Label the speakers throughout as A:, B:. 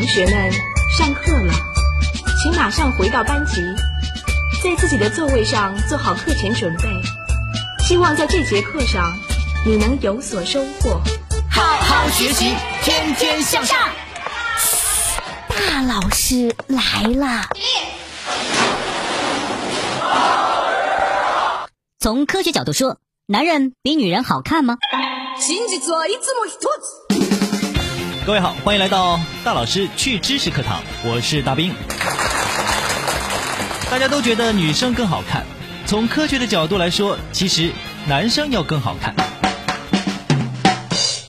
A: 同学们，上课了，请马上回到班级，在自己的座位上做好课前准备。希望在这节课上，你能有所收获。
B: 好好学习，天天向上。
C: 大老师来了。从科学角度说，男人比女人好看吗？
D: 各位好，欢迎来到大老师去知识课堂，我是大兵。大家都觉得女生更好看，从科学的角度来说，其实男生要更好看。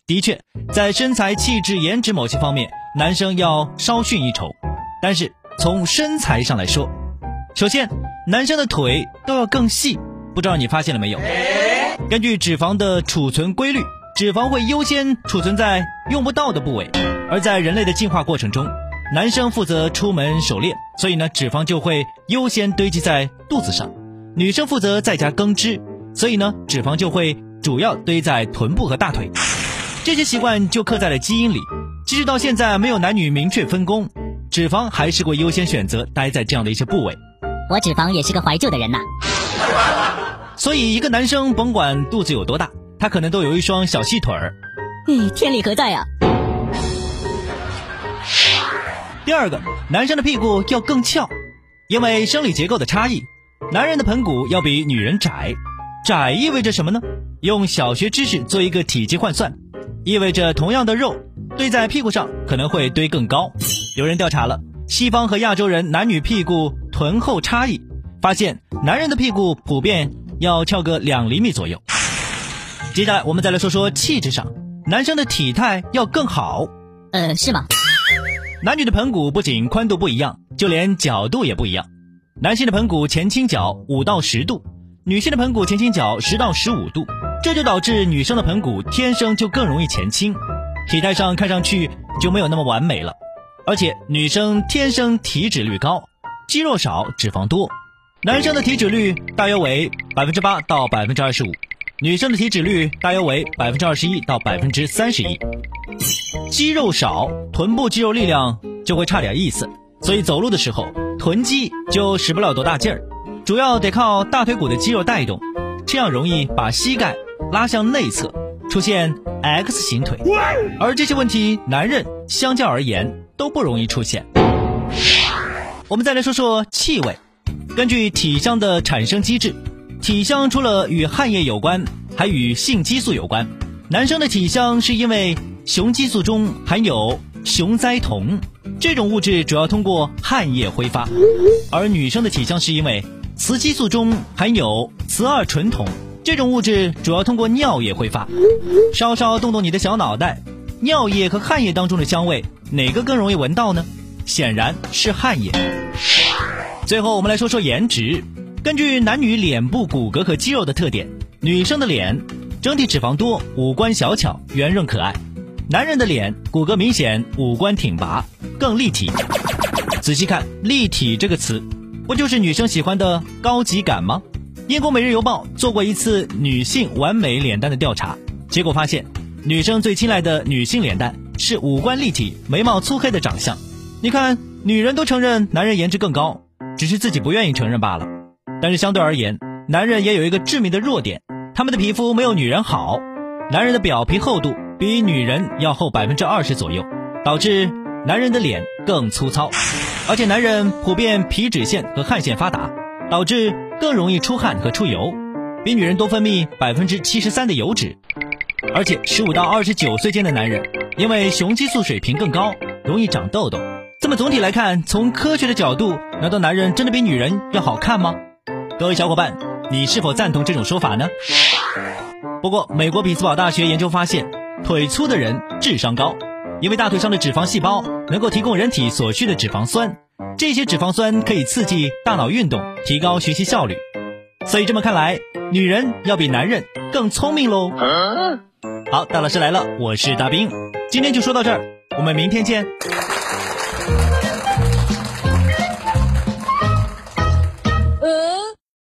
D: 的确，在身材、气质、颜值某些方面，男生要稍逊一筹。但是从身材上来说，首先男生的腿都要更细。不知道你发现了没有？根据脂肪的储存规律，脂肪会优先储存在用不到的部位。而在人类的进化过程中，男生负责出门狩猎，所以呢，脂肪就会优先堆积在肚子上；女生负责在家耕织，所以呢，脂肪就会主要堆在臀部和大腿。这些习惯就刻在了基因里，即使到现在没有男女明确分工，脂肪还是会优先选择待在这样的一些部位。
C: 我脂肪也是个怀旧的人呐。
D: 所以，一个男生甭管肚子有多大，他可能都有一双小细腿儿。
C: 嗯，天理何在呀？
D: 第二个，男生的屁股要更翘，因为生理结构的差异，男人的盆骨要比女人窄。窄意味着什么呢？用小学知识做一个体积换算，意味着同样的肉堆在屁股上可能会堆更高。有人调查了西方和亚洲人男女屁股臀厚差异，发现男人的屁股普遍。要翘个两厘米左右。接下来我们再来说说气质上，男生的体态要更好。
C: 呃，是吗？
D: 男女的盆骨不仅宽度不一样，就连角度也不一样。男性的盆骨前倾角五到十度，女性的盆骨前倾角十到十五度，这就导致女生的盆骨天生就更容易前倾，体态上看上去就没有那么完美了。而且女生天生体脂率高，肌肉少，脂肪多。男生的体脂率大约为百分之八到百分之二十五，女生的体脂率大约为百分之二十一到百分之三十一。肌肉少，臀部肌肉力量就会差点意思，所以走路的时候臀肌就使不了多大劲儿，主要得靠大腿骨的肌肉带动，这样容易把膝盖拉向内侧，出现 X 型腿。而这些问题，男人相较而言都不容易出现。我们再来说说气味。根据体香的产生机制，体香除了与汗液有关，还与性激素有关。男生的体香是因为雄激素中含有雄甾酮，这种物质主要通过汗液挥发；而女生的体香是因为雌激素中含有雌二醇酮，这种物质主要通过尿液挥发。稍稍动动你的小脑袋，尿液和汗液当中的香味，哪个更容易闻到呢？显然是汗液。最后，我们来说说颜值。根据男女脸部骨骼和肌肉的特点，女生的脸整体脂肪多，五官小巧、圆润可爱；男人的脸骨骼明显，五官挺拔，更立体。仔细看“立体”这个词，不就是女生喜欢的高级感吗？英国《每日邮报》做过一次女性完美脸蛋的调查，结果发现，女生最青睐的女性脸蛋是五官立体、眉毛粗黑的长相。你看，女人都承认男人颜值更高。只是自己不愿意承认罢了。但是相对而言，男人也有一个致命的弱点，他们的皮肤没有女人好。男人的表皮厚度比女人要厚百分之二十左右，导致男人的脸更粗糙。而且男人普遍皮脂腺和汗腺发达，导致更容易出汗和出油，比女人多分泌百分之七十三的油脂。而且十五到二十九岁间的男人，因为雄激素水平更高，容易长痘痘。这么总体来看，从科学的角度，难道男人真的比女人要好看吗？各位小伙伴，你是否赞同这种说法呢？不过，美国匹兹堡大学研究发现，腿粗的人智商高，因为大腿上的脂肪细胞能够提供人体所需的脂肪酸，这些脂肪酸可以刺激大脑运动，提高学习效率。所以这么看来，女人要比男人更聪明喽。好，大老师来了，我是大兵，今天就说到这儿，我们明天见。